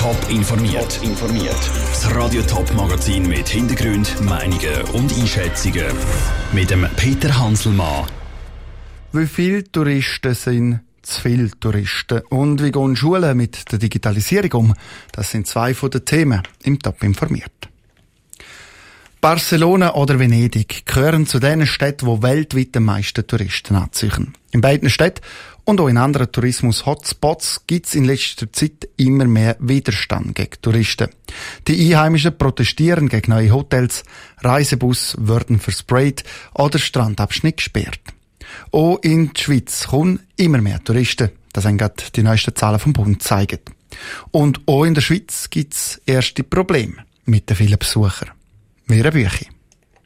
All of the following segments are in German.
Top informiert. informiert. Das Radio Top Magazin mit Hintergrund, Meinungen und Einschätzungen mit dem Peter Hanselmann. Wie viele Touristen sind zu viele Touristen? Und wie gehen Schulen mit der Digitalisierung um? Das sind zwei von den Themen im Top informiert. Barcelona oder Venedig gehören zu den Städten, wo weltweit die meisten Touristen anziehen. In beiden Städten und auch in anderen Tourismus-Hotspots gibt es in letzter Zeit immer mehr Widerstand gegen Touristen. Die Einheimischen protestieren gegen neue Hotels, Reisebus werden versprayt oder Strandabschnitt gesperrt. Auch in die Schweiz kommen immer mehr Touristen. Das haben gerade die neuesten Zahlen vom Bund zeigen. Und auch in der Schweiz gibt es erste Probleme mit den vielen Besuchern. Mehr Bücher.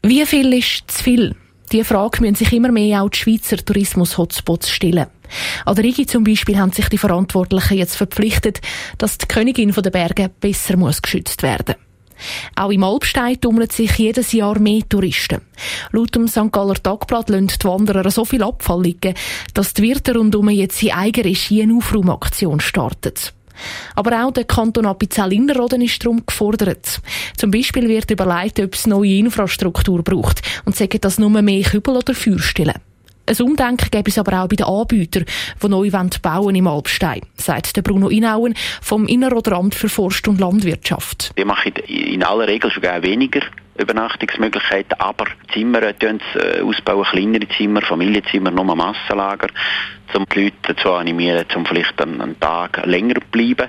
Wie viel ist zu viel? Diese Frage müssen sich immer mehr auch die Schweizer Tourismus-Hotspots stellen. An der Rigi zum Beispiel haben sich die Verantwortlichen jetzt verpflichtet, dass die Königin der Berge besser muss geschützt werden auch im Alpstein tummeln sich jedes Jahr mehr Touristen. Laut dem St. Galler Tagblatt lassen die Wanderer so viel Abfall liegen, dass die Wirte rundum jetzt in eigener Regie eine Aufraumaktion starten. Aber auch der Kanton Appenzell-Innerrhoden ist darum gefordert. Zum Beispiel wird überlegt, ob es neue Infrastruktur braucht und sagen das nur mehr Kübel oder Feuerstellen. Ein Umdenken gäbe es aber auch bei den Anbietern, die neu bauen im Alpstein, sagt der Bruno Inauen vom Innerrhoder Amt für Forst und Landwirtschaft. Wir machen in aller Regel sogar weniger Übernachtungsmöglichkeiten, aber Zimmer tun äh, ausbauen, kleinere Zimmer, Familienzimmer, nur Massenlager, um die Leute dazu animieren, um vielleicht einen, einen Tag länger zu bleiben.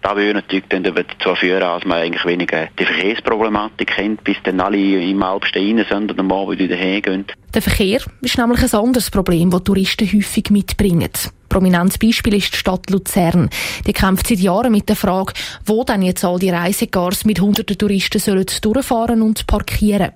Das würde natürlich dann dazu führen, dass man eigentlich weniger die Verkehrsproblematik kennt, bis dann alle im Alpstein sind und am Abend wieder hergehen. Der Verkehr ist nämlich ein anderes Problem, das Touristen häufig mitbringen. Prominentes Beispiel ist die Stadt Luzern. Die kämpft seit Jahren mit der Frage, wo denn jetzt all die Reisegars mit hunderten Touristen sollen durchfahren und parkieren.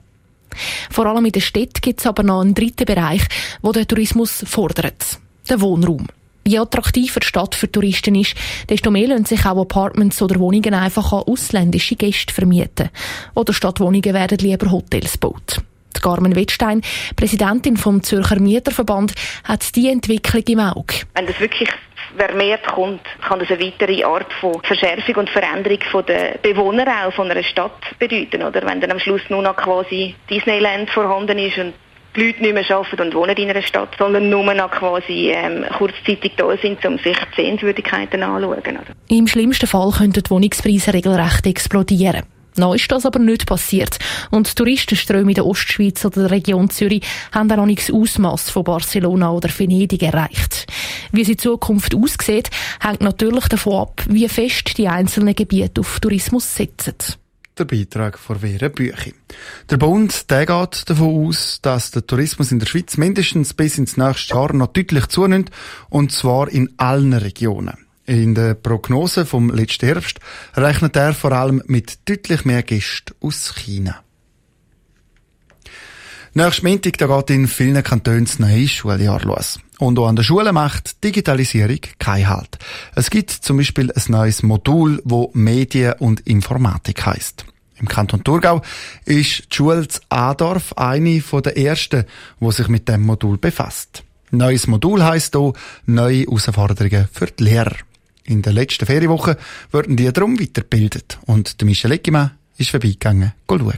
Vor allem in der Stadt gibt es aber noch einen dritten Bereich, wo der Tourismus fordert. Der Wohnraum. Je attraktiver die Stadt für Touristen ist, desto mehr lassen sich auch Apartments oder Wohnungen einfach an ausländische Gäste vermieten. Oder statt Wohnungen werden lieber Hotels gebaut. Carmen Wettstein, Präsidentin vom Zürcher Mieterverband, hat die Entwicklung im Auge. Wenn das wirklich vermehrt kommt, kann das eine weitere Art von Verschärfung und Veränderung der Bewohner auch von einer Stadt bedeuten. Oder wenn dann am Schluss nur noch quasi Disneyland vorhanden ist und die Leute nicht mehr arbeiten und wohnen in einer Stadt, sondern nur noch quasi ähm, kurzzeitig da sind, um sich die Sehenswürdigkeiten anzuschauen. Oder? Im schlimmsten Fall könnten die Wohnungspreise regelrecht explodieren. Noch ist das aber nicht passiert. Und die Touristenströme in der Ostschweiz oder der Region Zürich haben auch noch nicht das Ausmaß von Barcelona oder Venedig erreicht. Wie sie in Zukunft aussieht, hängt natürlich davon ab, wie fest die einzelnen Gebiete auf Tourismus setzen der Beitrag von Vera Büchi. Der Bund der geht davon aus, dass der Tourismus in der Schweiz mindestens bis ins nächste Jahr noch deutlich zunimmt, und zwar in allen Regionen. In der Prognose vom letzten Herbst rechnet er vor allem mit deutlich mehr Gästen aus China. Nächstes Montag da geht in vielen Kantonen das neue Schuljahr los. Und auch an der Schule macht Digitalisierung keinen Halt. Es gibt zum Beispiel ein neues Modul, wo Medien und Informatik heißt. Im Kanton Thurgau ist die Schule Adorf eine der ersten, die sich mit dem Modul befasst. Neues Modul heisst hier neue Herausforderungen für die Lehrer. In der letzten Ferienwoche werden die darum weitergebildet und der Michel Eckimann ist vorbeigegangen, schauen.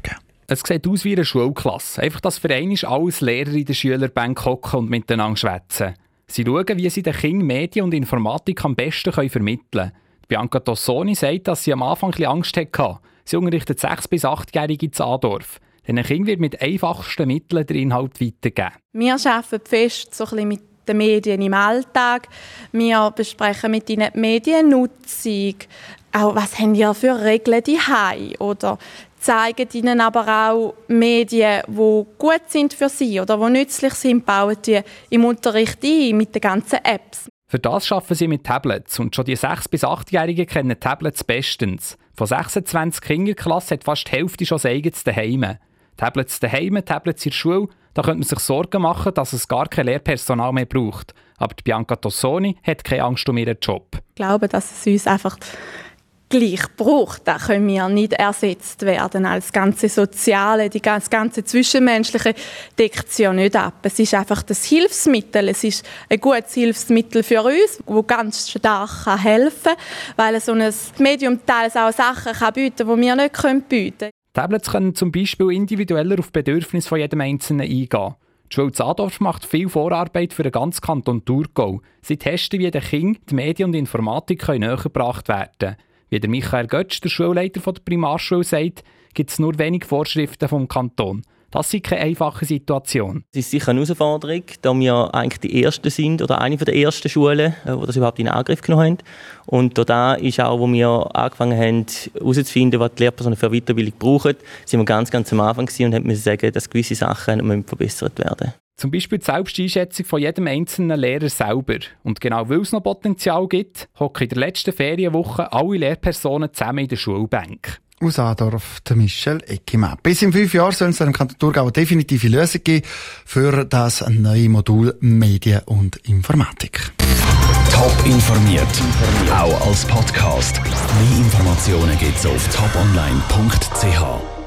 Es sieht aus wie eine Schulklasse. Einfach, dass für einen alles Lehrer in der Schülerbank hocken und miteinander schwätzen. Sie schauen, wie sie den Kindern Medien und Informatik am besten vermitteln können. Bianca Tossoni sagt, dass sie am Anfang ein Angst hatte. Sie unterrichtet 6- bis 8-Jährige in Adorf. Den Kindern wird mit einfachsten Mitteln der Inhalt weitergegeben. Wir arbeiten fest so ein mit den Medien im Alltag. Wir besprechen mit ihnen die Mediennutzung. Auch was haben die für Regeln die oder zeigen ihnen aber auch Medien, die gut sind für sie oder die nützlich sind, bauen die im Unterricht ein mit den ganzen Apps. Für das arbeiten sie mit Tablets und schon die 6- bis 8-Jährigen kennen Tablets bestens. Von 26 Kinderklassen hat fast die Hälfte schon sein eigenes daheim. Tablets daheim, Tablets in der Schule, da könnte man sich Sorgen machen, dass es gar kein Lehrpersonal mehr braucht. Aber Bianca Tossoni hat keine Angst um ihren Job. Ich glaube, dass es uns einfach gleich braucht, das können wir nicht ersetzt werden. Als ganze Soziale, die ganze, Zwischenmenschliche deckt sich ja nicht ab. Es ist einfach das Hilfsmittel. Es ist ein gutes Hilfsmittel für uns, das ganz stark helfen kann, weil so ein Medium teils auch Sachen kann bieten kann, die wir nicht bieten können. Tablets können zum Beispiel individueller auf Bedürfnisse von jedem Einzelnen eingehen. Die Schule Zadorf macht viel Vorarbeit für den ganzen Kanton Thurgau. Sie testen, wie den Kindern die Medien und Informatik näher gebracht werden können. Wie der Michael Götz, der Schulleiter der Primarschule, sagt, gibt es nur wenige Vorschriften vom Kanton. Das ist keine einfache Situation. Es ist sicher eine Herausforderung, da wir eigentlich die Ersten sind oder eine der ersten Schulen, äh, die das überhaupt in Angriff genommen haben. Und da ist auch, wo wir angefangen haben, herauszufinden, was die Lehrpersonen für Weiterbildung brauchen, sind wir ganz, ganz am Anfang und mussten sagen, dass gewisse Sachen verbessert werden Zum Beispiel die Selbsteinschätzung von jedem einzelnen Lehrer selber. Und genau weil es noch Potenzial gibt, hocken in der letzten Ferienwoche alle Lehrpersonen zusammen in der Schulbank aus Adorf, der Michel Eckimann. Bis in fünf Jahren soll es im Kanton Thurgau eine definitive Lösung geben für das neue Modul Medien und Informatik. Top informiert, auch als Podcast. Mehr Informationen gibt's auf toponline.ch.